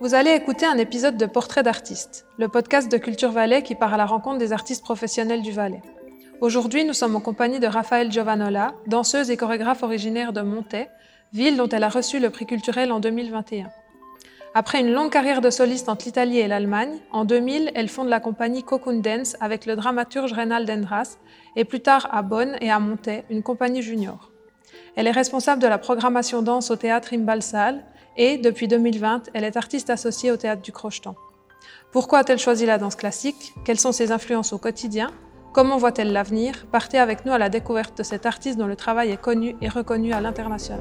Vous allez écouter un épisode de Portrait d'artiste, le podcast de Culture Valais qui part à la rencontre des artistes professionnels du Valais. Aujourd'hui, nous sommes en compagnie de Raphaël Giovanola, danseuse et chorégraphe originaire de Montaix, ville dont elle a reçu le prix culturel en 2021. Après une longue carrière de soliste entre l'Italie et l'Allemagne, en 2000, elle fonde la compagnie Cocoon Dance avec le dramaturge Reynald Endras et plus tard à Bonn et à Montaix, une compagnie junior. Elle est responsable de la programmation danse au théâtre Imbalsal et, depuis 2020, elle est artiste associée au théâtre du Crochetan. Pourquoi a-t-elle choisi la danse classique? Quelles sont ses influences au quotidien? Comment voit-elle l'avenir? Partez avec nous à la découverte de cet artiste dont le travail est connu et reconnu à l'international.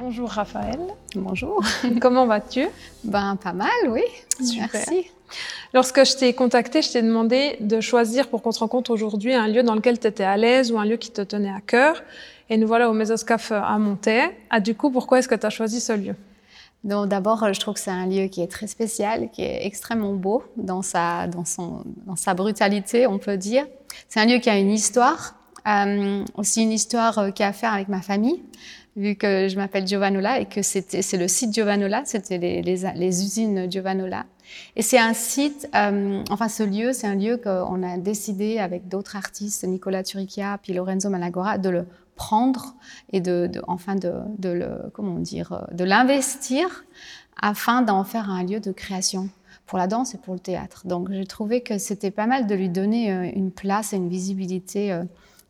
Bonjour Raphaël. Bonjour. Comment vas-tu? Ben pas mal, oui. Merci. Lorsque je t'ai contacté, je t'ai demandé de choisir pour qu'on se rencontre aujourd'hui un lieu dans lequel tu étais à l'aise ou un lieu qui te tenait à cœur. Et nous voilà au Mésoscaf à Montaix. Ah, du coup, pourquoi est-ce que tu as choisi ce lieu? Donc d'abord, je trouve que c'est un lieu qui est très spécial, qui est extrêmement beau dans sa, dans son, dans sa brutalité, on peut dire. C'est un lieu qui a une histoire, euh, aussi une histoire euh, qui a à faire avec ma famille vu que je m'appelle Giovanola et que c'est le site Giovanola, c'était les, usines Giovanola. Et c'est un site, euh, enfin ce lieu, c'est un lieu qu'on a décidé avec d'autres artistes, Nicolas Turicchia puis Lorenzo Malagora, de le prendre et de, enfin de, de, le, comment de l'investir afin d'en faire un lieu de création pour la danse et pour le théâtre. Donc j'ai trouvé que c'était pas mal de lui donner euh, une place et une visibilité euh,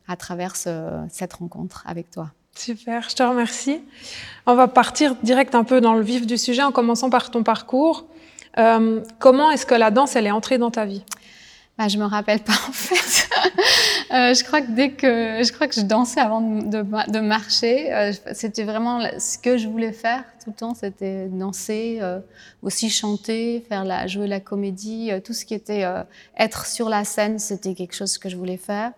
à travers ce, cette rencontre avec toi. Super, je te remercie. On va partir direct un peu dans le vif du sujet en commençant par ton parcours. Euh, comment est-ce que la danse, elle est entrée dans ta vie? Bah, Je me rappelle pas en fait. euh, je crois que dès que je crois que je dansais avant de, marcher, euh, c'était vraiment ce que je voulais faire tout le temps. C'était danser, aussi chanter, faire la jouer la comédie, tout ce qui était être sur la scène, c'était quelque chose que je voulais faire.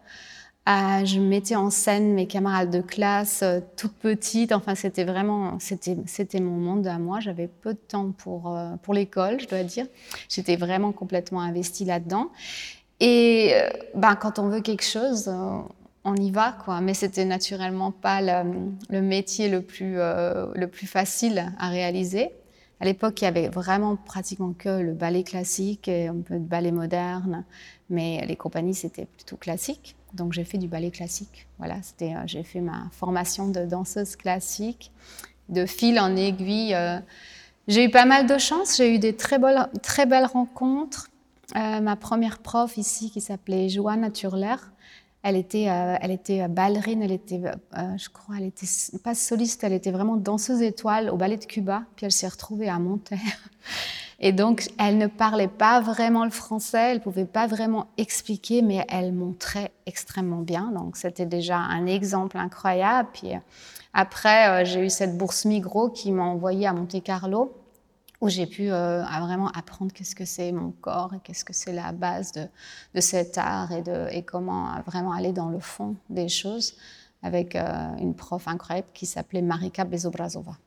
Je mettais en scène mes camarades de classe, euh, toutes petites. Enfin, c'était vraiment, c'était, c'était mon monde à moi. J'avais peu de temps pour euh, pour l'école, je dois dire. J'étais vraiment complètement investie là-dedans. Et euh, ben, quand on veut quelque chose, on y va, quoi. Mais c'était naturellement pas le, le métier le plus le plus facile à réaliser. À l'époque, il y avait vraiment pratiquement que le ballet classique et un peu de ballet moderne, mais les compagnies c'était plutôt classique. Donc j'ai fait du ballet classique. Voilà, c'était, euh, j'ai fait ma formation de danseuse classique, de fil en aiguille. Euh, j'ai eu pas mal de chance, j'ai eu des très belles, très belles rencontres. Euh, ma première prof ici, qui s'appelait Joanna Turler, elle était, euh, elle était ballerine, elle était, euh, je crois, elle était pas soliste, elle était vraiment danseuse étoile au ballet de Cuba. Puis elle s'est retrouvée à Monterrey. Et donc, elle ne parlait pas vraiment le français, elle pouvait pas vraiment expliquer, mais elle montrait extrêmement bien. Donc, c'était déjà un exemple incroyable. Puis après, euh, j'ai eu cette bourse Migros qui m'a envoyée à Monte Carlo où j'ai pu euh, vraiment apprendre qu'est-ce que c'est mon corps et qu'est-ce que c'est la base de, de, cet art et, de, et comment vraiment aller dans le fond des choses avec euh, une prof incroyable qui s'appelait Marika Bezobrazova.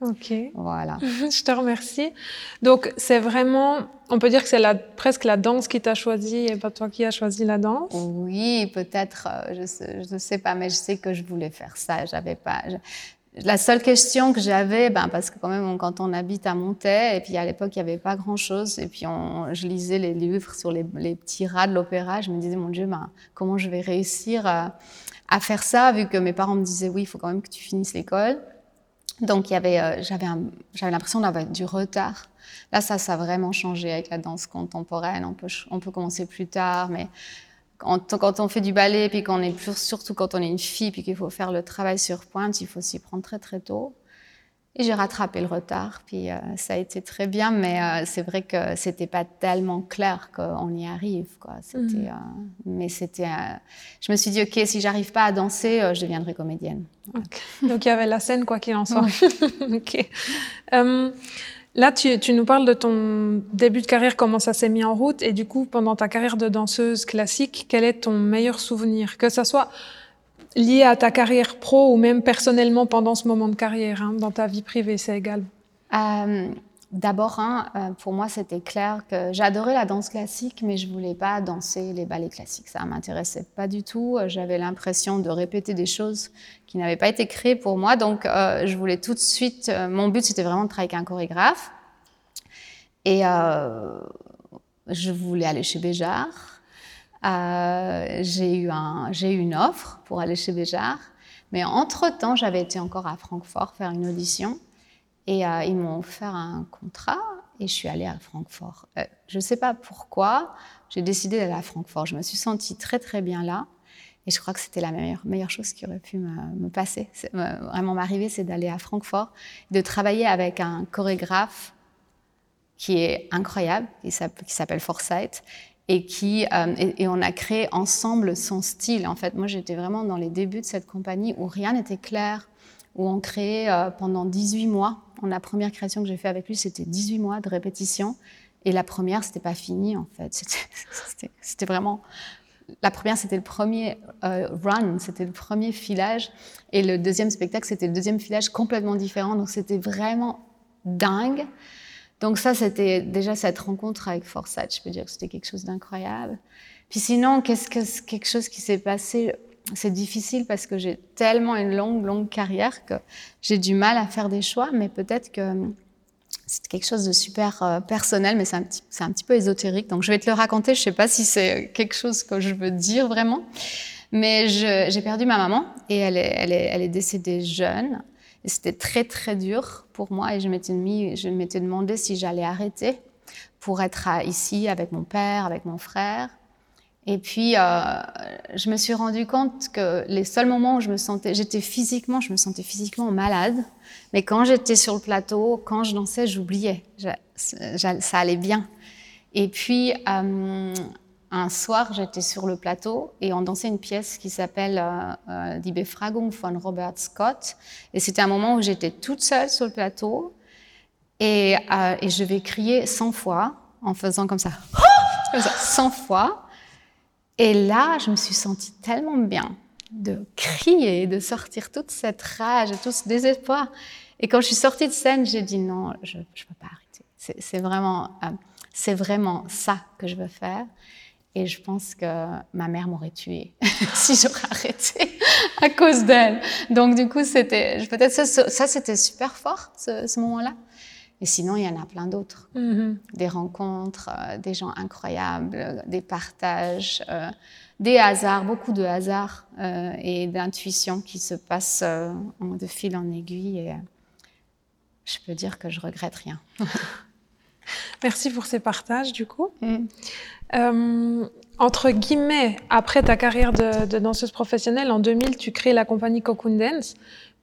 Ok. Voilà. Je te remercie. Donc, c'est vraiment, on peut dire que c'est la, presque la danse qui t'a choisi et pas toi qui as choisi la danse? Oui, peut-être, euh, je ne sais, sais, pas, mais je sais que je voulais faire ça. J'avais pas. La seule question que j'avais, ben parce que quand même, quand on habite à Montaix, et puis à l'époque, il n'y avait pas grand-chose, et puis on, je lisais les livres sur les, petits rats de l'opéra, je me disais, mon Dieu, ben, comment je vais réussir à, à, faire ça, vu que mes parents me disaient, oui, il faut quand même que tu finisses l'école. Donc, il y avait, euh, j'avais, j'avais l'impression d'avoir du retard. Là, ça, ça a vraiment changé avec la danse contemporaine. On peut, on peut commencer plus tard, mais quand on fait du ballet, puis qu'on est plus, surtout quand on est une fille, puis qu'il faut faire le travail sur pointe, il faut s'y prendre très très tôt. Et j'ai rattrapé le retard, puis euh, ça a été très bien, mais euh, c'est vrai que c'était pas tellement clair qu'on y arrive, quoi. C'était, mmh. euh, mais c'était, je me suis dit ok, si j'arrive pas à danser, je deviendrai comédienne. Okay. Donc il y avait la scène quoi qu'il en soit. ok. Um, Là, tu, nous parles de ton début de carrière, comment ça s'est mis en route, et du coup, pendant ta carrière de danseuse classique, quel est ton meilleur souvenir? Que ça soit lié à ta carrière pro ou même personnellement pendant ce moment de carrière, hein, dans ta vie privée, c'est égal. Euh, D'abord, hein, pour moi, c'était clair que j'adorais la danse classique, mais je voulais pas danser les ballets classiques. Ça m'intéressait pas du tout. J'avais l'impression de répéter des choses qui n'avaient pas été créées pour moi. Donc, je voulais tout de suite. mon but, c'était vraiment de travailler avec un chorégraphe. Et je voulais aller chez Béjar. j'ai eu, un, eu une offre pour aller chez Béjar. Mais entre-temps, j'avais été encore à Francfort faire une audition. Et euh, ils m'ont offert un contrat et je suis allée à Francfort. Euh, je ne sais pas pourquoi, j'ai décidé d'aller à Francfort. Je me suis sentie très très bien là. Et je crois que c'était la meilleure, meilleure chose qui aurait pu me, passer, vraiment m'arriver, c'est d'aller à Francfort, de travailler avec un chorégraphe qui est incroyable, qui s'appelle Forsyth, et, qui, euh, et, on a créé ensemble son style. En fait, moi, j'étais vraiment dans les débuts de cette compagnie où rien n'était clair, où on créait pendant 18 mois la première création que j'ai fait avec lui, c'était 18 mois de répétition. Et la première, c'était pas fini, en fait. C'était vraiment. La première, c'était le premier euh, run, c'était le premier filage. Et le deuxième spectacle, c'était le deuxième filage complètement différent. Donc, c'était vraiment dingue. Donc, ça, c'était déjà cette rencontre avec Forsyth. Je peux dire que c'était quelque chose d'incroyable. Puis sinon, qu'est-ce que quelque chose qui s'est passé c'est difficile parce que j'ai tellement une longue, longue carrière que j'ai du mal à faire des choix, mais peut-être que hum, c'est quelque chose de super euh, personnel, mais c'est un, petit, un petit peu ésotérique. Donc je vais te le raconter, je ne sais pas si c'est quelque chose que je veux dire vraiment. Mais j'ai perdu ma maman et elle est, elle est, elle est décédée jeune. C'était très, très dur pour moi et je m'étais demandé si j'allais arrêter pour être ici avec mon père, avec mon frère. Et puis, euh, je me suis rendu compte que les seuls moments où je me sentais, j'étais physiquement, je me sentais physiquement malade, mais quand j'étais sur le plateau, quand je dansais, j'oubliais, ça allait bien. Et puis, euh, un soir, j'étais sur le plateau et on dansait une pièce qui s'appelle euh, euh Die Befragung von Robert Scott. Et c'était un moment où j'étais toute seule sur le plateau et, je vais crier 100 fois en faisant comme ça 100 fois. Et là, je me suis sentie tellement bien de crier, de sortir toute cette rage, tout ce désespoir. Et quand je suis sortie de scène, j'ai dit non, je ne peux pas arrêter. C'est vraiment, euh, c'est vraiment ça que je veux faire. Et je pense que ma mère m'aurait tuée si j'aurais arrêté à cause d'elle. Donc du coup, c'était peut-être ça, c'était super fort ce moment-là. Et sinon, il y en a plein d'autres. Mm-hmm. Des rencontres, euh, des gens incroyables, des partages, euh, des hasards, beaucoup de hasards euh, et d'intuition qui se passent de fil en aiguille. Et je peux dire que je regrette rien. Merci pour ces partages, du coup. Mm. entre guillemets, après ta carrière de, de, danseuse professionnelle, en 2000, tu crées la compagnie Cocoon Dance.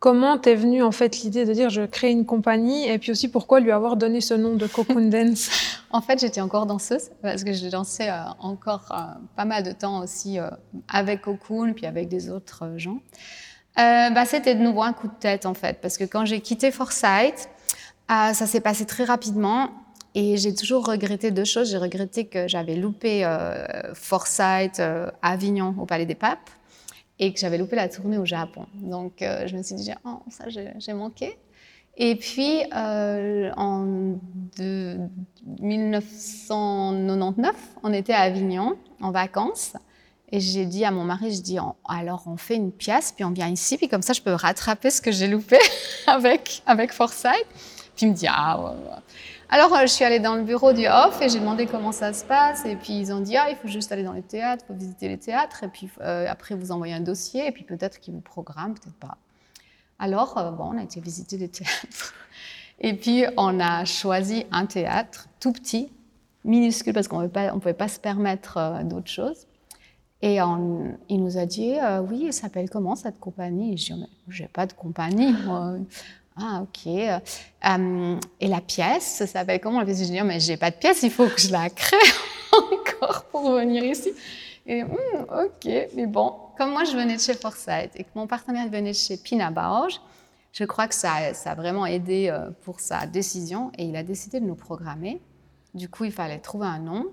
Comment t'es venue en fait l'idée de dire je crée une compagnie et puis aussi pourquoi lui avoir donné ce nom de Cocoon Dance? En fait, j'étais encore danseuse parce que je dansais euh, encore euh, pas mal de temps aussi euh, avec Cocoon puis avec des autres gens. bah, c'était de nouveau un coup de tête en fait parce que quand j'ai quitté Foresight, ça s'est passé très rapidement et j'ai toujours regretté deux choses. J'ai regretté que j'avais loupé Foresight à Avignon au Palais des Papes et que j'avais loupé la tournée au Japon. Donc euh, je me suis dit, oh, ça j'ai manqué. Et puis euh, en 1999, on était à Avignon en vacances. Et j'ai dit à mon mari, je dis, alors on fait une pièce, puis on vient ici, puis comme ça je peux rattraper ce que j'ai loupé avec, avec Foresight. Puis il me dit, ah ouais, ouais. Alors, euh, je suis allée dans le bureau du off et j'ai demandé comment ça se passe. Et puis, ils ont dit, ah, il faut juste aller dans les théâtres, il faut visiter les théâtres. Et puis, euh, après, vous envoyez un dossier. Et puis, peut-être qu'ils vous programment, peut-être pas. Alors, euh, bon, on a été visiter les théâtres. Et puis, on a choisi un théâtre tout petit, minuscule, parce qu'on ne pouvait pas se permettre d'autres choses. Et il nous a dit, oui, il s'appelle comment cette compagnie? Je dis, j'ai pas de compagnie. Ah, ok. Euh, et la pièce, ça s'appelle comment la pièce Je dis, mais j'ai pas de pièce, il faut que je la crée encore pour venir ici. Et hmm, ok, mais bon, comme moi je venais de chez Forsyth et que mon partenaire venait de chez Pina je crois que ça, ça, a vraiment aidé euh, pour sa décision et il a décidé de nous programmer. Du coup, il fallait trouver un nom.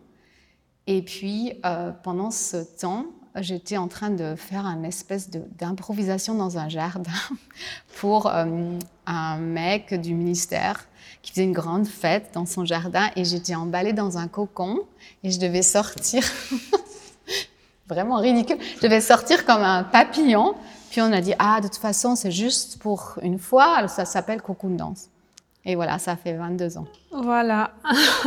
Et puis, euh, pendant ce temps, j'étais en train de faire une espèce d'improvisation dans un jardin pour euh, un mec du ministère qui faisait une grande fête dans son jardin et j'étais emballée dans un cocon et je devais sortir, vraiment ridicule, je devais sortir comme un papillon. Puis on a dit, ah, de toute façon, c'est juste pour une fois, ça s'appelle cocoon danse. Et voilà, ça fait 22 ans. Voilà.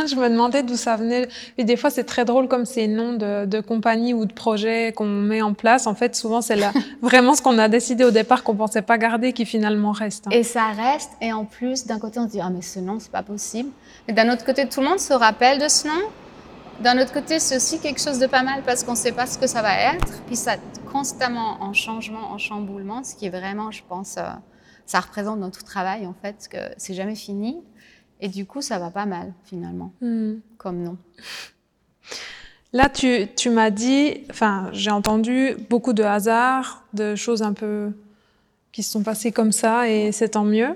je me demandais d'où ça venait. Et des fois, c'est très drôle comme ces noms de, de compagnies ou de projets qu'on met en place. En fait, souvent, c'est vraiment ce qu'on a décidé au départ qu'on pensait pas garder qui finalement reste. Hein. Et ça reste. Et en plus, d'un côté, on se dit, ah, mais ce nom, c'est pas possible. Mais d'un autre côté, tout le monde se rappelle de ce nom. D'un autre côté, c'est aussi quelque chose de pas mal parce qu'on ne sait pas ce que ça va être. Puis ça constamment en changement, en chamboulement, ce qui est vraiment, je pense, euh, ça représente notre travail en fait, que c'est jamais fini. Et du coup, ça va pas mal finalement, hmm. comme nom. Là, tu, tu m'as dit, enfin, j'ai entendu beaucoup de hasards, de choses un peu qui se sont passées comme ça, et c'est tant mieux.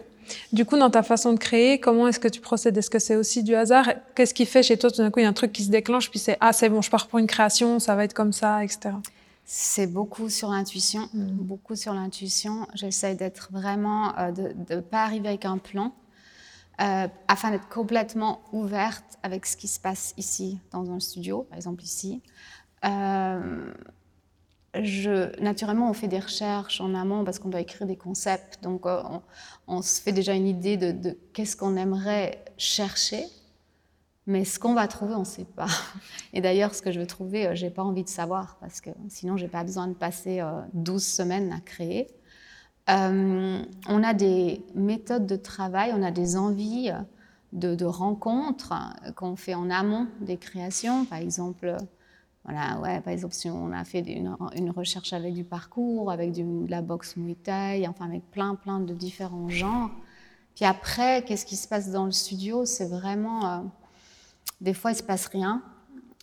Du coup, dans ta façon de créer, comment est-ce que tu procèdes? Est-ce que c'est aussi du hasard? Qu'est-ce qui fait chez toi tout d'un coup il y a un truc qui se déclenche, puis c'est ah c'est bon, je pars pour une création, ça va être comme ça, etc. C'est beaucoup sur l'intuition, mm. beaucoup sur l'intuition. J'essaie d'être vraiment, euh, de ne pas arriver avec un plan, euh, afin d'être complètement ouverte avec ce qui se passe ici, dans un studio, par exemple ici. Euh, je, naturellement, on fait des recherches en amont parce qu'on doit écrire des concepts. Donc, on, se fait déjà une idée de, de qu'est-ce qu'on aimerait chercher mais ce qu'on va trouver, on ne sait pas. Et d'ailleurs, ce que je veux trouver, euh, je n'ai pas envie de savoir, parce que sinon, je n'ai pas besoin de passer 12 euh, semaines à créer. Euh, on a des méthodes de travail, on a des envies de, rencontres qu'on fait en amont des créations. Par exemple, voilà, ouais, par exemple, si on a fait une, recherche avec du parcours, avec de la boxe Muay Thai, enfin avec plein, plein de différents genres. Puis après, qu'est-ce qui se passe dans le studio? C'est vraiment des fois, il se passe rien.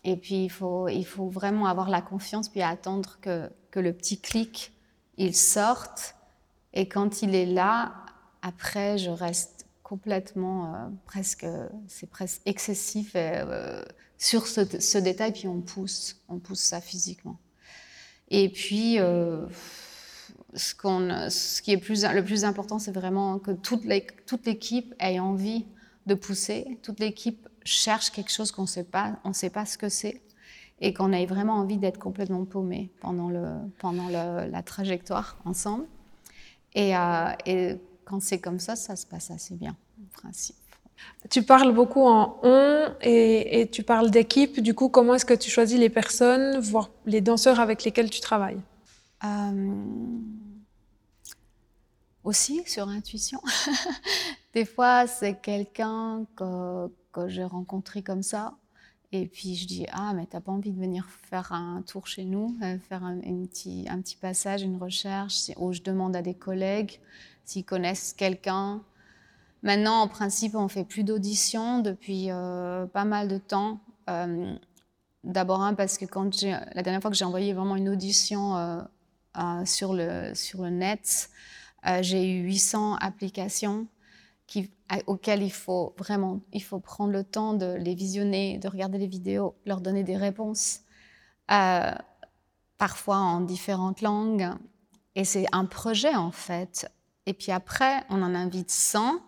Et puis, il faut, vraiment avoir la confiance, puis attendre que, le petit clic, il sorte. Et quand il est là, après, je reste complètement, euh, presque, c'est presque excessif euh, sur ce, ce, détail, puis on pousse, on pousse ça physiquement. Et puis, euh, ce, qui est le plus important, c'est vraiment que toute, l'équipe ait envie de pousser, toute l'équipe cherche quelque chose qu'on sait pas, on ne sait pas ce que c'est, et qu'on ait vraiment envie d'être complètement paumé pendant, le, pendant la trajectoire ensemble. Et, euh, et quand c'est comme ça, ça se passe assez bien, en principe. Tu parles beaucoup en on et, et tu parles d'équipe. Du coup, comment est-ce que tu choisis les personnes, voire les danseurs avec lesquels tu travailles? Euh, Aussi sur intuition. Des fois, c'est quelqu'un que, que j'ai rencontré comme ça. Et puis je dis ah mais t'as pas envie de venir faire un tour chez nous, euh, faire un, petit, un petit passage, une recherche, où je demande à des collègues s'ils connaissent quelqu'un. Maintenant en principe on fait plus d'auditions depuis euh, pas mal de temps. Euh, d'abord un parce que quand la dernière fois que j'ai envoyé vraiment une audition sur le sur le net, j'ai eu 800 applications qui auxquels il faut vraiment il faut prendre le temps de les visionner, de regarder les vidéos, leur donner des réponses, euh, parfois en différentes langues. Et c'est un projet en fait. Et puis après, on en invite 100.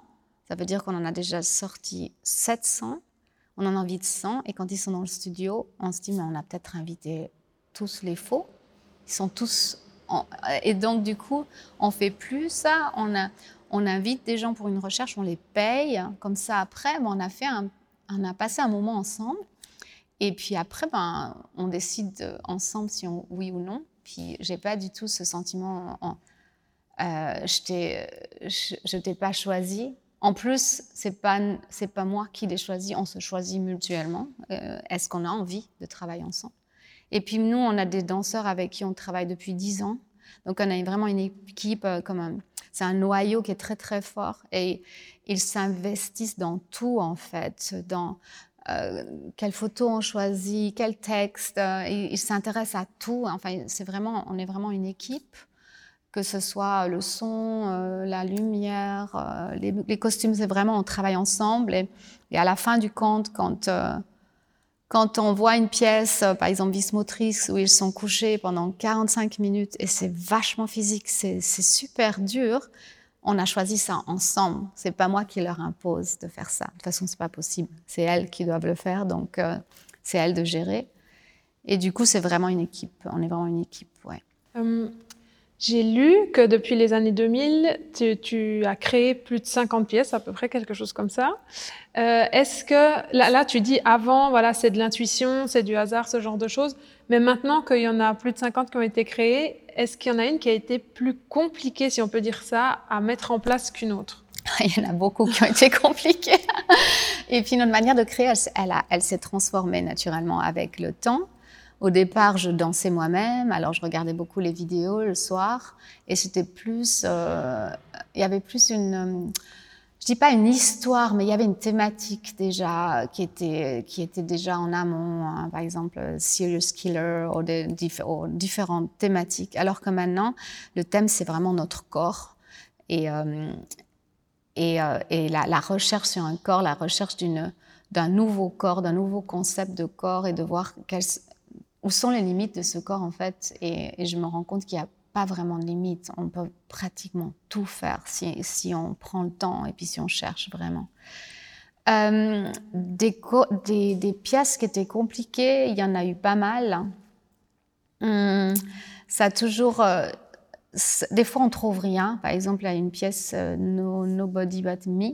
Ça veut dire qu'on en a déjà sorti 700. On en invite 100. Et quand ils sont dans le studio, on se dit, mais on a peut-être invité tous les faux. Ils sont tous. Et donc, du coup, on fait plus ça. On a, on invite des gens pour une recherche, on les paye. Comme ça, après, ben, on, a fait on a passé un moment ensemble. Et puis après, ben, on décide ensemble si on oui ou non. Puis j'ai pas du tout ce sentiment. Euh, je t'ai pas choisi. En plus, c'est pas pas moi qui l'ai choisi. On se choisit mutuellement. Euh, est-ce qu'on a envie de travailler ensemble? Et puis nous, on a des danseurs avec qui on travaille depuis dix ans. Donc on a vraiment une équipe euh, comme un, c'est un noyau qui est très très fort et ils s'investissent dans tout en fait, dans euh, quelle photo on choisit, quel texte, euh, ils s'intéressent à tout. Enfin, c'est vraiment, on est vraiment une équipe, que ce soit le son, euh, la lumière, les, costumes, c'est vraiment on travaille ensemble et, à la fin du compte, quand quand on voit une pièce, euh, par exemple Bismotrix, où ils sont couchés pendant 45 minutes et c'est vachement physique, c'est super dur, on a choisi ça ensemble. C'est pas moi qui leur impose de faire ça. De toute façon, c'est pas possible. C'est elles qui doivent le faire, donc euh, c'est elles de gérer. Et du coup, c'est vraiment une équipe. On est vraiment une équipe, ouais. Hum, j'ai lu que depuis les années 2000, tu, as créé plus de 50 pièces, à peu près quelque chose comme ça. Euh, est-ce que là, là, tu dis avant, voilà, c'est de l'intuition, c'est du hasard, ce genre de choses. Mais maintenant qu'il y en a plus de 50 qui ont été créées, est-ce qu'il y en a une qui a été plus compliquée, si on peut dire ça, à mettre en place qu'une autre? Il y en a beaucoup qui ont été compliquées. Et puis notre manière de créer, elle, elle s'est transformée naturellement avec le temps. Au départ, je dansais moi-même, alors je regardais beaucoup les vidéos le soir, et c'était plus, euh, il y avait plus une, euh, je dis pas une histoire, mais il y avait une thématique déjà qui était qui était déjà en amont, hein. par exemple serious killer ou, des, différentes thématiques. Alors que maintenant, le thème c'est vraiment notre corps et euh, et, et la, recherche sur un corps, la recherche d'un nouveau corps, d'un nouveau concept de corps et de voir quels où sont les limites de ce corps en fait et, je me rends compte qu'il n'y a pas vraiment de limites. On peut pratiquement tout faire si, on prend le temps et puis si on cherche vraiment. Euh, des, pièces qui étaient compliquées, il y en a eu pas mal. Hum, ça a toujours. Euh, des fois, on trouve rien. Par exemple, il y a une pièce euh, no, Nobody But Me.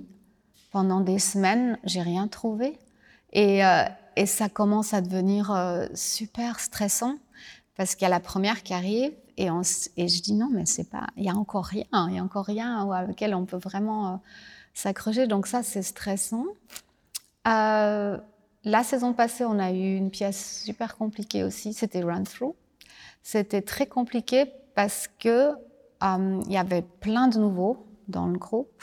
Pendant des semaines, j'ai rien trouvé. Et, et ça commence à devenir euh, super stressant parce qu'il y a la première qui arrive et, je dis non, mais c'est pas, il y a encore rien, il y a encore rien avec lequel on peut vraiment euh, s'accrocher. Donc ça, c'est stressant. Euh, la saison passée, on a eu une pièce super compliquée aussi, c'était Run Through. C'était très compliqué parce que il y avait plein de nouveaux dans le groupe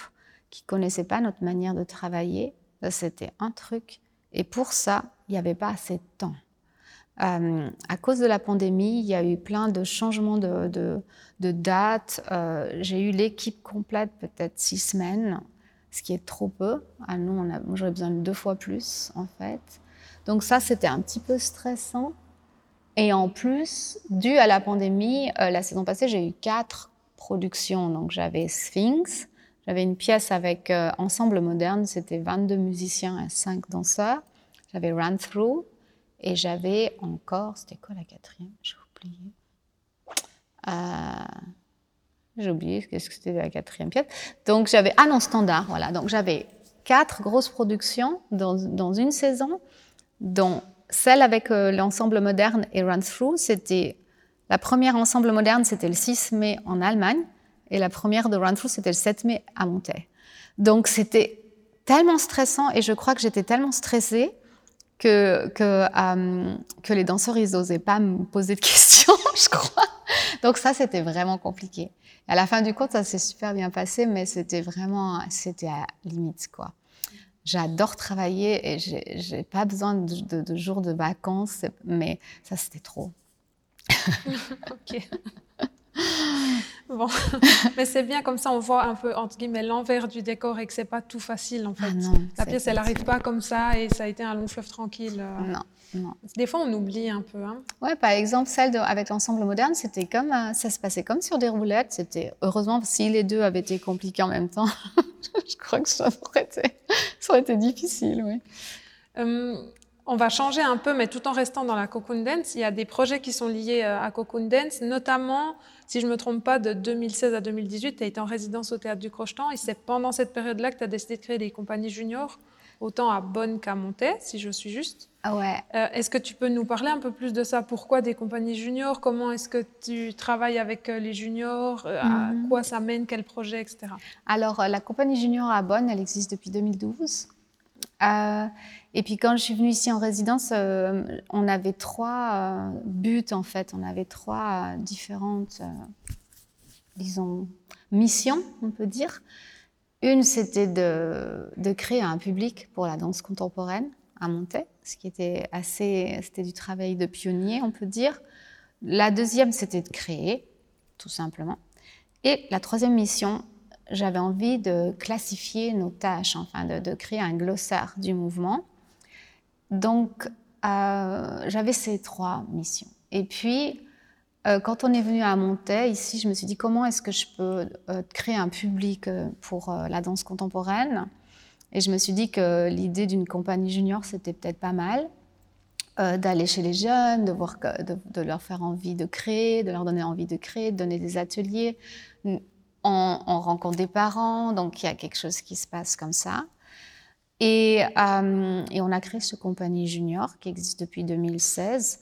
qui connaissaient pas notre manière de travailler. C'était un truc. Et pour ça, il n'y avait pas assez de temps. Euh, à cause de la pandémie, il y a eu plein de changements de, dates. Euh, j'ai eu l'équipe complète, peut-être six semaines, ce qui est trop peu. Ah nous, j'aurais besoin de deux fois plus, en fait. Donc ça, c'était un petit peu stressant. Et en plus, dû à la pandémie, euh, la saison passée, j'ai eu quatre productions. Donc j'avais Sphinx, j'avais une pièce avec Ensemble Moderne, c'était 22 musiciens et 5 danseurs. J'avais Run Through et j'avais encore, c'était quoi la quatrième? J'ai oublié. Euh, j'ai oublié ce que c'était la quatrième pièce. Donc j'avais, ah non, standard, voilà. Donc j'avais quatre grosses productions dans, dans une saison, dont celle avec euh, l'ensemble moderne et Run Through, c'était la première ensemble moderne, c'était le 6 mai en Allemagne, et la première de Run Through, c'était le 7 mai à Montaigne. Donc c'était tellement stressant, et je crois que j'étais tellement stressée que, que, euh, les danseurs, ils n'osaient pas me poser de questions, je crois. Donc ça, c'était vraiment compliqué. À la fin du compte, ça s'est super bien passé, mais c'était vraiment, c'était à limite, quoi. J'adore travailler et j'ai pas besoin de, de, jours de vacances, mais ça, c'était trop. ok. Bon, mais c'est bien comme ça, on voit un peu entre guillemets l'envers du décor et que c'est pas tout facile en fait. Ah la pièce, elle n'arrive pas comme ça et ça a été un long fleuve tranquille. Euh. Non, non. Des fois, on oublie un peu. Hein. Ouais, par exemple, celle avec l'ensemble moderne, c'était comme euh, ça se passait comme sur des roulettes. C'était heureusement si les deux avaient été compliqués en même temps, je crois que ça aurait été, ça aurait été difficile, oui. Hum, on va changer un peu, mais tout en restant dans la Cocoon Dance. Il y a des projets qui sont liés euh, à Cocoon Dance, notamment, si je ne me trompe pas, de 2016 à 2018, tu as été en résidence au Théâtre du Crochetan et c'est pendant cette période-là que tu as décidé de créer des compagnies juniors, autant à Bonn qu'à Montaix, si je suis juste. Ah ouais. Euh, est-ce que tu peux nous parler un peu plus de ça? Pourquoi des compagnies juniors? Comment est-ce que tu travailles avec euh, les juniors? À mhm. quoi ça mène? Quel projet, etc. Alors, la compagnie junior à Bonn, elle existe depuis 2012. Euh, et puis quand je suis venue ici en résidence, euh, on avait trois euh, buts en fait, on avait trois différentes, disons, missions, on peut dire. Une, c'était de, créer un public pour la danse contemporaine à Montaix, ce qui était assez, c'était du travail de pionnier, on peut dire. La deuxième, c'était de créer, tout simplement. Et la troisième mission, j'avais envie de classifier nos tâches, enfin de, créer un glossaire du mouvement. Donc, j'avais ces trois missions. Et puis, quand on est venu à Montaix, ici, je me suis dit comment est-ce que je peux créer un public pour la danse contemporaine? Et je me suis dit que l'idée d'une compagnie junior, c'était peut-être pas mal. Euh, d'aller chez les jeunes, de, voir de, leur faire envie de créer, de leur donner envie de créer, de donner des ateliers. On, rencontre des parents, donc il y a quelque chose qui se passe comme ça. Et, euh, et on a créé ce compagnie junior qui existe depuis 2016.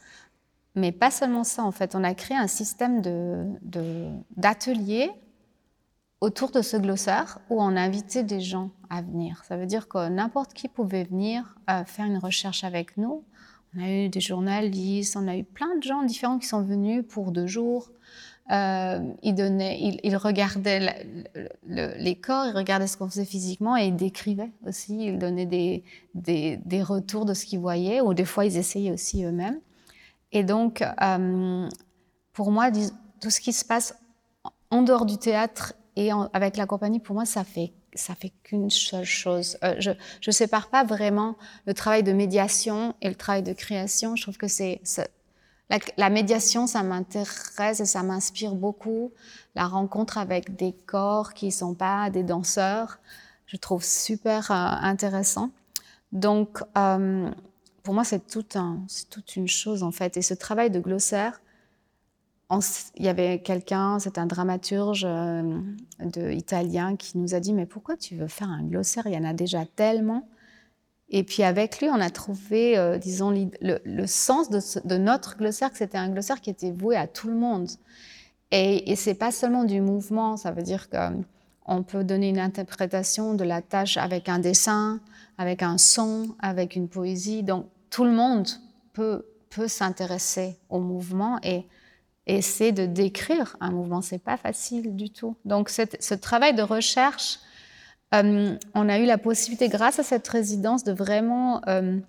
Mais pas seulement ça, en fait, on a créé un système d'ateliers autour de ce glossaire où on invitait des gens à venir. Ça veut dire que n'importe qui pouvait venir euh, faire une recherche avec nous on a eu des journalistes, on a eu plein de gens différents qui sont venus pour deux jours. Euh, regardaient les corps, ils regardaient ce qu'on faisait physiquement et ils décrivaient aussi. Ils donnaient des, retours de ce qu'ils voyaient ou des fois ils essayaient aussi eux-mêmes. Et donc, euh, pour moi, tout ce qui se passe en dehors du théâtre et avec la compagnie, pour moi, ça fait fait qu'une seule chose. Euh, je ne sépare pas vraiment le travail de médiation et le travail de création. Je trouve que c'est la, médiation, ça m'intéresse et ça m'inspire beaucoup. La rencontre avec des corps qui ne sont pas des danseurs, je trouve super euh, intéressant. Donc, euh, pour moi, c'est tout un, toute une chose en fait. Et ce travail de glossaire, il y avait quelqu'un, c'est un dramaturge euh, italien qui nous a dit mais pourquoi tu veux faire un glossaire? Il y en a déjà tellement. Et puis avec lui, on a trouvé, euh, disons, le, sens de, notre glossaire, que c'était un glossaire qui était voué à tout le monde. Et, et c'est pas seulement du mouvement, ça veut dire qu'on peut donner une interprétation de la tâche avec un dessin, avec un son, avec une poésie. Donc tout le monde peut, peut s'intéresser au mouvement et essayer de décrire un mouvement. C'est pas facile du tout. Donc, ce travail de recherche, euh, on a eu la possibilité, grâce à cette résidence, de vraiment euh,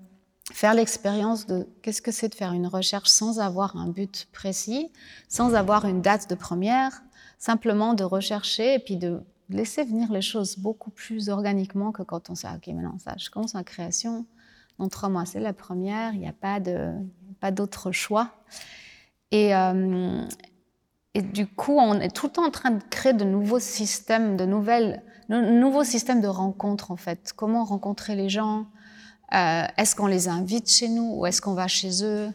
faire l'expérience de qu'est-ce que c'est de faire une recherche sans avoir un but précis, sans avoir une date de première, simplement de rechercher et puis de laisser venir les choses beaucoup plus organiquement que quand on sait, ok, maintenant ça, je commence en création, dans trois mois c'est la première, il n'y a pas de, pas d'autre choix. Et, euh, et, du coup, on est tout le temps en train de créer de nouveaux systèmes, de nouvelles, de nouveaux systèmes de rencontres en fait. Comment rencontrer les gens? Euh, Est-ce qu'on les invite chez nous ou est-ce qu'on va chez eux?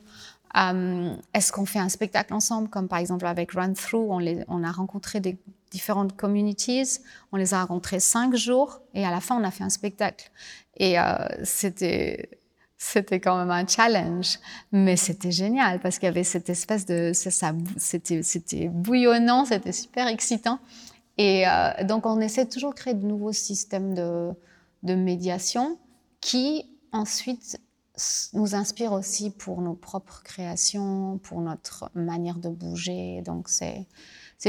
Euh, Est-ce qu'on fait un spectacle ensemble, comme par exemple avec Run Through, on, a rencontré des différentes communities, on les a rencontrés cinq jours et à la fin on a fait un spectacle. Et c'était c'était quand même un challenge, mais c'était génial parce qu'il y avait cette espèce de, c'était bouillonnant, c'était super excitant. Et euh, donc on essaie toujours de créer de nouveaux systèmes de, médiation qui ensuite nous inspirent aussi pour nos propres créations, pour notre manière de bouger. Donc c'est,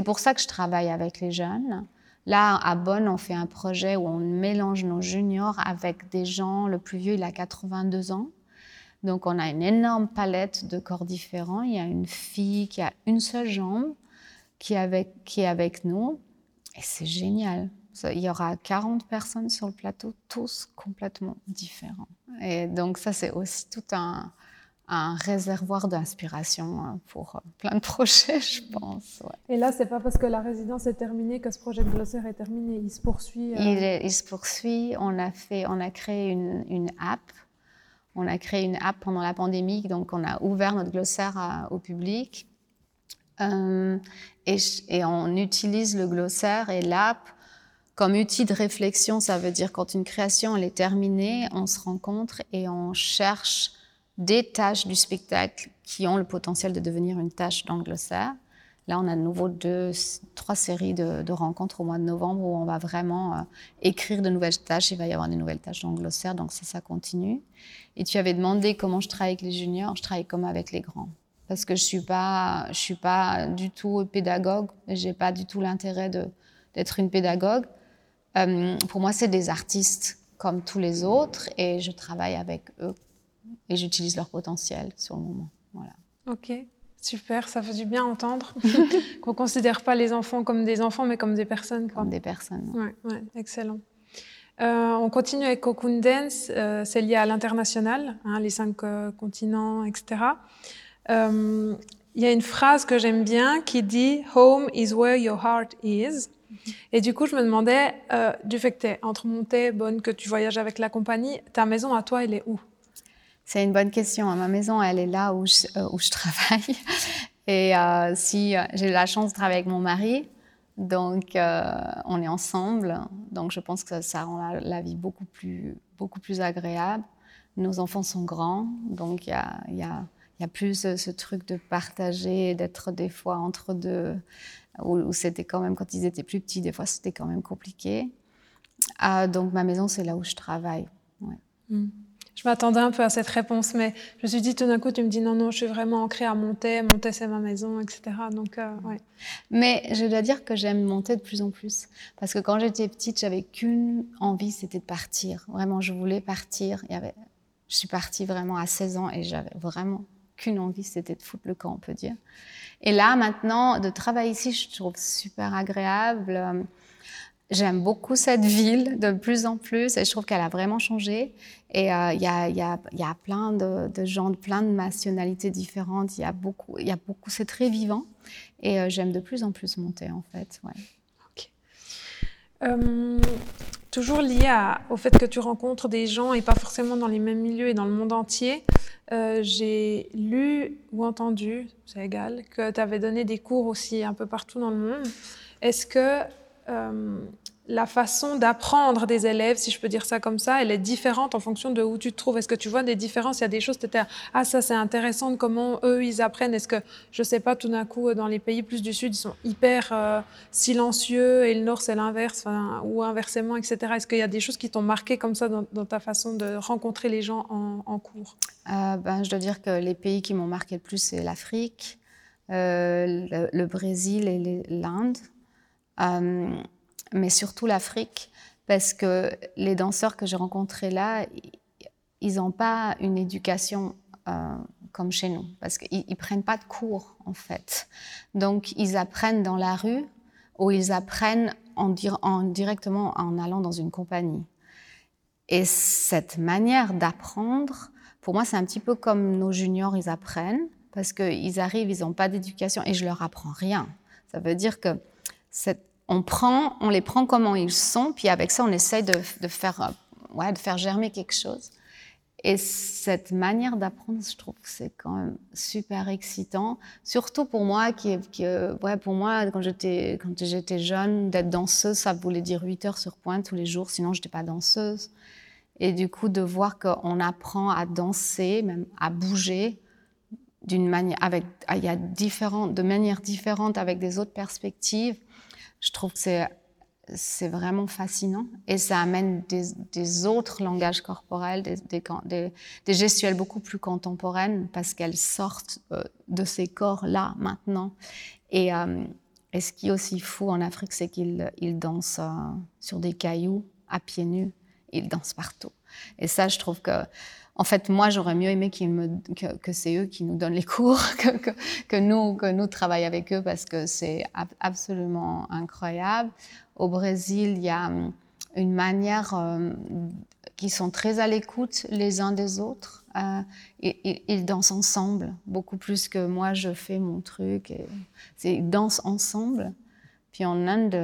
pour ça que je travaille avec les jeunes. Là, à Bonn, on fait un projet où on mélange nos juniors avec des gens, le plus vieux, il a 82 ans. Donc, on a une énorme palette de corps différents. Il y a une fille qui a une seule jambe qui avec, qui est avec nous. Et c'est génial. Il y aura 40 personnes sur le plateau, tous complètement différents. Et donc, ça, c'est aussi tout un, un réservoir d'inspiration hein, pour euh, plein de projets, je pense. Et là, c'est pas parce que la résidence est terminée que ce projet de glossaire est terminé. Il se poursuit. Euh, il, se poursuit. On a fait, on a créé une, une, app. On a créé une app pendant la pandémie, donc on a ouvert notre glossaire au public. Euh, et, on utilise le glossaire et l'app comme outil de réflexion. Ça veut dire quand une création elle est terminée, on se rencontre et on cherche des tâches du spectacle qui ont le potentiel de devenir une tâche dans le glossaire. Là, on a de nouveau deux, trois séries de, rencontres au mois de novembre où on va vraiment euh, écrire de nouvelles tâches. Il va y avoir des nouvelles tâches dans le glossaire, donc ça, ça continue. Et tu avais demandé comment je travaille avec les juniors. Je travaille comme avec les grands. Parce que je suis pas, je suis pas du tout pédagogue. J'ai pas du tout l'intérêt d'être une pédagogue. Euh, pour moi, c'est des artistes comme tous les autres et je travaille avec eux et j'utilise leur potentiel sur le moment. Voilà. Ok, super, ça fait du bien entendre qu'on ne considère pas les enfants comme des enfants, mais comme des personnes. Comme des personnes. Ouais, ouais, excellent. on continue avec Cocoon Dance, c'est lié à l'international, hein, les cinq continents, etc. Il y a une phrase que j'aime bien qui dit Home is where your heart is. Et du coup, je me demandais, du fait que tu es entre Montée, Bonne, que tu voyages avec la compagnie, ta maison à toi, elle est où? C'est une bonne question. Ma maison, elle est là où je, euh, travaille. Et euh, si euh, j'ai la chance de travailler avec mon mari, donc on est ensemble. Donc je pense que ça, rend la, vie beaucoup plus, beaucoup plus agréable. Nos enfants sont grands, donc il y, a, y a, plus ce, truc de partager, d'être des fois entre deux, où, c'était quand même, quand ils étaient plus petits, des fois c'était quand même compliqué. Ah, donc ma maison, c'est là où je travaille. Ouais. Mm. Je m'attendais un peu à cette réponse, mais je me suis dit tout d'un coup, tu me dis non, non, je suis vraiment ancrée à monter, monter c'est ma maison, etc. Donc, euh, ouais. Mais je dois dire que j'aime monter de plus en plus. Parce que quand j'étais petite, j'avais qu'une envie, c'était de partir. Vraiment, je voulais partir. Il y avait... Je suis partie vraiment à 16 ans et j'avais vraiment qu'une envie, c'était de foutre le camp, on peut dire. Et là, maintenant, de travailler ici, je trouve super agréable. J'aime beaucoup cette ville de plus en plus et je trouve qu'elle a vraiment changé. Et euh, il y, a, y, y, a, plein de, gens de plein de nationalités différentes. Il y a beaucoup, il y a beaucoup, c'est très vivant. Et euh, j'aime de plus en plus monter en fait. Ouais. Euh, toujours lié au fait que tu rencontres des gens et pas forcément dans les mêmes milieux et dans le monde entier, j'ai lu ou entendu, c'est égal, que tu avais donné des cours aussi un peu partout dans le monde. Est-ce que la façon d'apprendre des élèves, si je peux dire ça comme ça, elle est différente en fonction de où tu te trouves. Est-ce que tu vois des différences? Il y a des choses, tu étais, ah ça c'est intéressant de comment eux ils apprennent. Est-ce que, je sais pas, tout d'un coup, dans les pays plus du Sud, ils sont hyper euh, silencieux et le Nord c'est l'inverse, ou inversement, etc. Est-ce qu'il y a des choses qui t'ont marqué comme ça dans, ta façon de rencontrer les gens en, cours? Euh, ben, Je dois dire que les pays qui m'ont marqué le plus, c'est l'Afrique, euh, le, Brésil et l'Inde mais surtout l'Afrique, parce que les danseurs que j'ai rencontrés là, ils n'ont pas une éducation euh, comme chez nous, parce qu'ils ne prennent pas de cours, en fait. Donc, ils apprennent dans la rue ou ils apprennent en, en directement en allant dans une compagnie. Et cette manière d'apprendre, pour moi, c'est un petit peu comme nos juniors, ils apprennent, parce qu'ils arrivent, ils n'ont pas d'éducation et je leur apprends rien. Ça veut dire que on, prend, on les prend comment ils sont, puis avec ça, on essaye de, faire, euh, ouais, de faire germer quelque chose. Et cette manière d'apprendre, je trouve que c'est quand même super excitant, surtout pour moi, qui, qui ouais, pour moi, quand j'étais quand j'étais jeune, d'être danseuse, ça voulait dire 8 heures sur point tous les jours, sinon je n'étais pas danseuse. Et du coup, de voir qu'on apprend à danser, même à bouger, d'une manière, avec, il y a différentes, de manière différente, avec des autres perspectives je trouve que c'est vraiment fascinant et ça amène des, autres langages corporels, des, des, gestuels beaucoup plus contemporaines parce qu'elles sortent euh, de ces corps-là maintenant. Et, euh, et, ce qui est aussi fou en Afrique, c'est qu'ils ils dansent euh, sur des cailloux, à pieds nus, ils dansent partout. Et ça, je trouve que en fait, moi, j'aurais mieux aimé que, c'est eux qui nous donnent les cours, que, nous, que nous travaillons avec eux, parce que c'est absolument incroyable. Au Brésil, il y a hum, une manière euh, qui sont très à l'écoute les uns des autres. Euh, ils dansent ensemble, beaucoup plus que moi, je fais mon truc. Et ils dansent ensemble. Puis en Inde,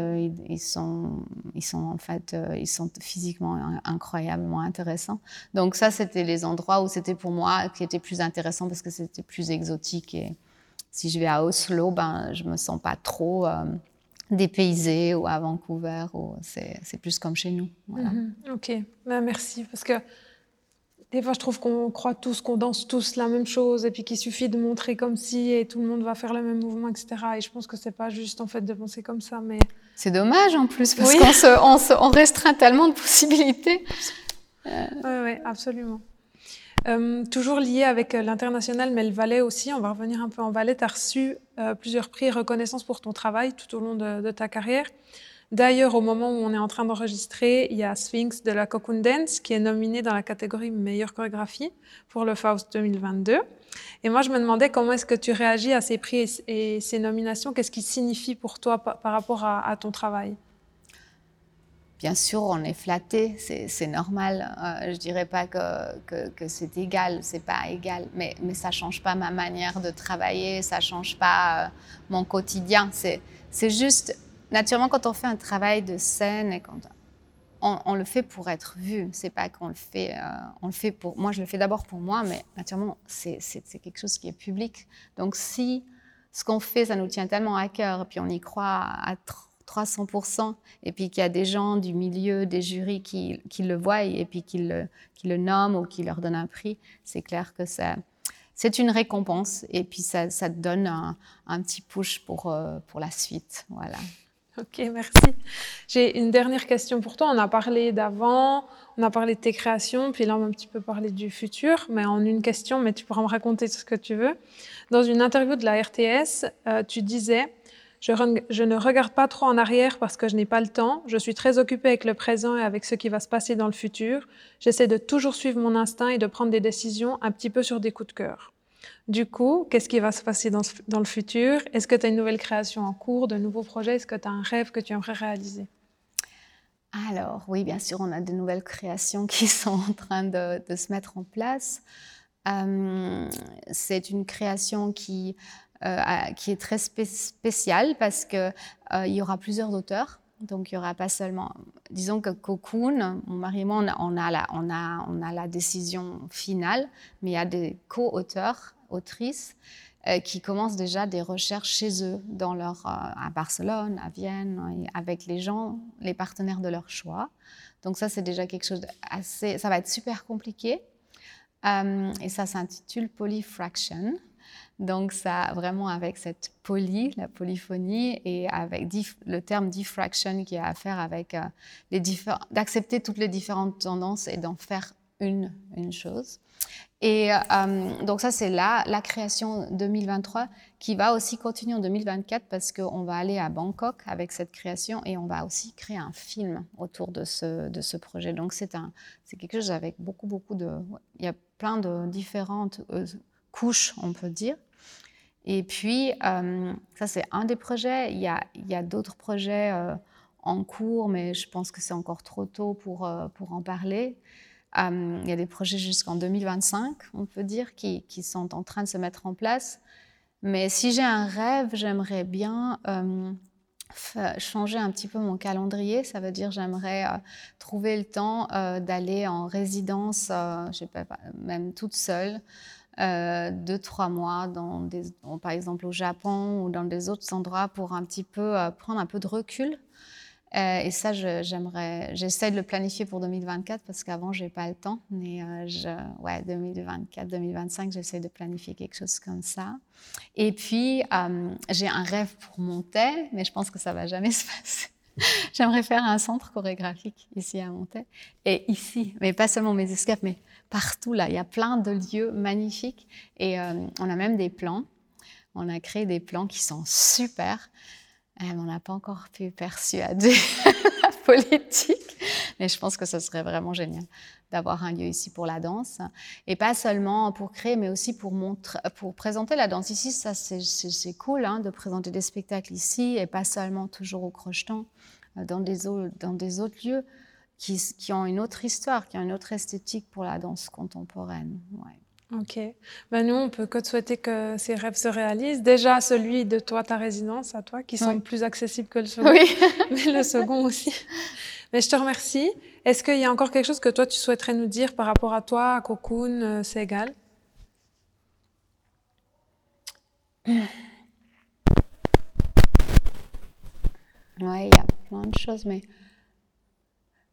ils, sont, ils sont en fait, euh, ils sont physiquement incroyablement intéressants. Donc ça, c'était les endroits où c'était pour moi qui était plus intéressant parce que c'était plus exotique. Et si je vais à Oslo, ben, je me sens pas trop euh, dépaysée ou à Vancouver. C'est plus comme chez nous. Mhm. ok, ben, merci parce que des fois, je trouve qu'on croit tous qu'on danse tous la même chose et puis qu'il suffit de montrer comme si et tout le monde va faire le même mouvement, etc. Et je pense que c'est pas juste en fait de penser comme ça, mais c'est dommage en plus parce qu'on se, on, restreint tellement de possibilités. Oui, oui, absolument. Euh, toujours lié avec euh, l'international, mais le Valais aussi, on va revenir un peu en Valais. Tu as reçu euh, plusieurs prix et reconnaissances pour ton travail tout au long de, de ta carrière. D'ailleurs, au moment où on est en train d'enregistrer, il y a Sphinx de la Cocoon Dance qui est nominé dans la catégorie meilleure chorégraphie pour le Faust 2022. Et moi, je me demandais comment est-ce que tu réagis à ces prix et ces nominations Qu'est-ce qui signifie pour toi par rapport à, ton travail? Bien sûr, on est flatté, c'est normal. Euh, je dirais pas que, c'est égal, c'est pas égal, mais, mais ça change pas ma manière de travailler, ça change pas euh, mon quotidien. C'est juste, naturellement, quand on fait un travail de scène et quand on, le fait pour être vu, c'est pas qu'on le fait, euh. Moi, je le fais d'abord pour moi, mais naturellement, c'est quelque chose qui est public. Donc, si ce qu'on fait, ça nous tient tellement à cœur, et puis on y croit à 300%, et puis qu'il y a des gens du milieu, des jurys qui, le voient et puis qui le, nomment ou qui leur donnent un prix, c'est clair que c'est une récompense et puis ça, ça te donne un, petit push pour, euh, pour la suite. Voilà. Ok, merci. J'ai une dernière question pour toi. On a parlé d'avant, on a parlé de tes créations, puis là on va un petit peu parler du futur, mais en une question, mais tu pourras me raconter ce que tu veux. Dans une interview de la RTS, euh, tu disais je, ne regarde pas trop en arrière parce que je n'ai pas le temps. Je suis très occupée avec le présent et avec ce qui va se passer dans le futur. J'essaie de toujours suivre mon instinct et de prendre des décisions un petit peu sur des coups de cœur. Du coup, qu'est-ce qui va se passer dans, le futur? Est-ce que tu as une nouvelle création en cours, de nouveaux projets? Est-ce que tu as un rêve que tu aimerais réaliser? Alors, oui, bien sûr, on a de nouvelles créations qui sont en train de, se mettre en place. C'est une création qui euh, est très spécial parce qu'il euh, y aura plusieurs auteurs. Donc, il n'y aura pas seulement. Disons que Cocoon, mon mari et moi, on a la décision finale, mais il y a des co-auteurs, autrices, euh, qui commencent déjà des recherches chez eux, dans leur, à Barcelone, à Vienne, avec les gens, les partenaires de leur choix. Donc, ça, c'est déjà quelque chose d'assez. Ça va être super compliqué. et ça s'intitule Polyfraction. Donc ça, vraiment avec cette poly, la polyphonie, et avec le terme diffraction qui a à faire avec euh, les d'accepter toutes les différentes tendances et d'en faire une, une chose. Et euh, donc ça, c'est la création 2023 qui va aussi continuer en 2024 parce qu'on va aller à Bangkok avec cette création et on va aussi créer un film autour de ce, projet. Donc c'est quelque chose avec beaucoup, beaucoup de... Il y a plein de différentes euh, couches, on peut dire. Et puis, euh, ça, c'est un des projets. Il y a, d'autres projets en cours, mais je pense que c'est encore trop tôt pour en parler. Il y a des projets jusqu'en 2025, on peut dire, qui, sont en train de se mettre en place. Mais si j'ai un rêve, j'aimerais bien changer un petit peu mon calendrier. Ça veut dire j'aimerais trouver le temps d'aller en résidence, même toute seule, euh, deux, trois mois, par exemple au Japon ou dans des autres endroits, pour un petit peu euh, prendre un peu de recul. Euh, et ça, j'aimerais, j'essaie de le planifier pour 2024 parce qu'avant, j'ai pas le temps. Mais je, ouais, 2024, 2025, j'essaie de planifier quelque chose comme ça. Et puis, j'ai un rêve pour monter, mais je pense que ça va jamais se passer. J'aimerais faire un centre chorégraphique ici à Montaix et ici, mais pas seulement mes escapes, mais partout là. Il y a plein de lieux magnifiques et euh, on a même des plans. On a créé des plans qui sont super. On n'a pas encore pu persuader la politique, mais je pense que ce serait vraiment génial d'avoir un lieu ici pour la danse. Et pas seulement pour créer, mais aussi pour, montrer, pour présenter la danse ici. Ça, c'est cool hein, de présenter des spectacles ici et pas seulement toujours au Crocheton, euh, dans des, autres lieux qui, ont une autre histoire, qui ont une autre esthétique pour la danse contemporaine. Ok. Ben nous, on peut que te souhaiter que ces rêves se réalisent. Déjà, celui de toi, ta résidence, à toi, qui semble plus accessible que le second. Oui. mais le second aussi. Mais je te remercie. Est-ce qu'il y a encore quelque chose que toi, tu souhaiterais nous dire par rapport à toi, à Cocoon, euh, c'est égal? Oui, il y a plein de choses, mais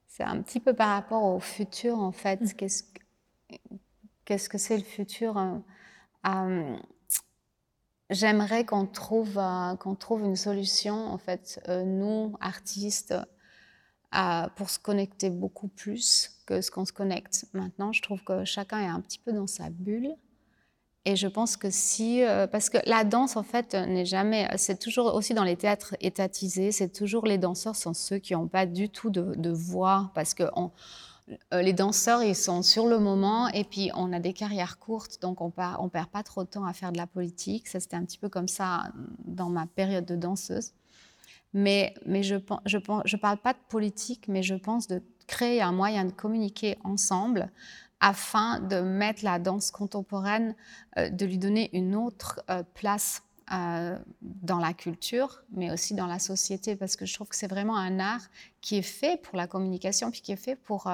c'est un petit peu par rapport au futur, en fait. Mm. Qu'est-ce, qu'est-ce que c'est le futur euh, euh, J'aimerais qu'on trouve, euh, trouve une solution, en fait, nous, artistes, pour se connecter beaucoup plus que ce qu'on se connecte maintenant. Je trouve que chacun est un petit peu dans sa bulle. Et je pense que si, parce que la danse en fait n'est jamais, c'est toujours aussi dans les théâtres étatisés, c'est toujours les danseurs sont ceux qui n'ont pas du tout de, voix, parce que euh, les danseurs ils sont sur le moment et puis on a des carrières courtes, donc on ne perd pas trop de temps à faire de la politique. Ça c'était un petit peu comme ça dans ma période de danseuse. Mais, je ne parle pas de politique, mais je pense de créer un moyen de communiquer ensemble afin de mettre la danse contemporaine, euh, de lui donner une autre euh, place euh, dans la culture, mais aussi dans la société, parce que je trouve que c'est vraiment un art qui est fait pour la communication, puis qui est fait pour,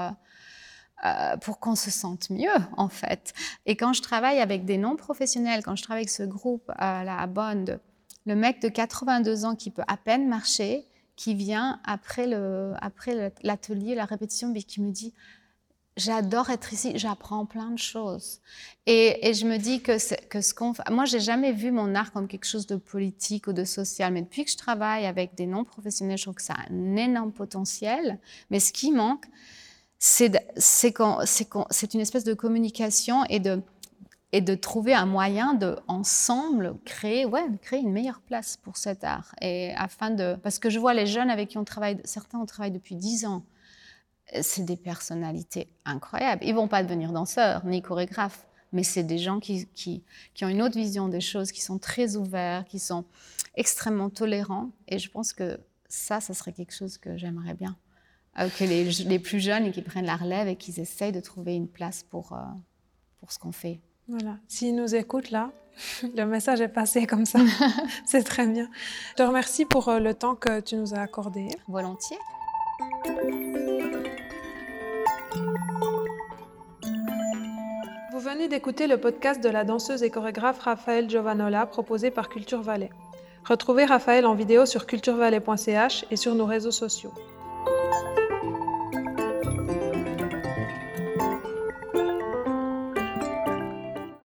pour qu'on se sente mieux, en fait. Et quand je travaille avec des non-professionnels, quand je travaille avec ce groupe à la Bond, le mec de 82 ans qui peut à peine marcher, qui vient après l'atelier, après la répétition, mais qui me dit j'adore être ici, j'apprends plein de choses. Et, je me dis que, que ce qu'on moi, j'ai jamais vu mon art comme quelque chose de politique ou de social, mais depuis que je travaille avec des non-professionnels, je trouve que ça a un énorme potentiel. Mais ce qui manque, c'est une espèce de communication et de et de trouver un moyen de ensemble créer ouais créer une meilleure place pour cet art et afin de parce que je vois les jeunes avec qui on travaille certains on travaille depuis dix ans c'est des personnalités incroyables. Ils vont pas devenir danseurs ni chorégraphes, mais c'est des gens qui, qui, ont une autre vision des choses, qui sont très ouverts, qui sont extrêmement tolérants. Et je pense que ça, ça serait quelque chose que j'aimerais bien. Euh, que les, les, plus jeunes et qui prennent la relève et qu'ils essayent de trouver une place pour, euh, pour ce qu'on fait. Voilà. S'ils nous écoutent là, le message est passé comme ça. c'est très bien. Je te remercie pour euh, le temps que tu nous as accordé. Volontiers. Vous venez d'écouter le podcast de la danseuse et chorégraphe Raphaël Giovanola proposé par Culture Valais. Retrouvez Raphaël en vidéo sur culturvalais.ch et sur nos réseaux sociaux.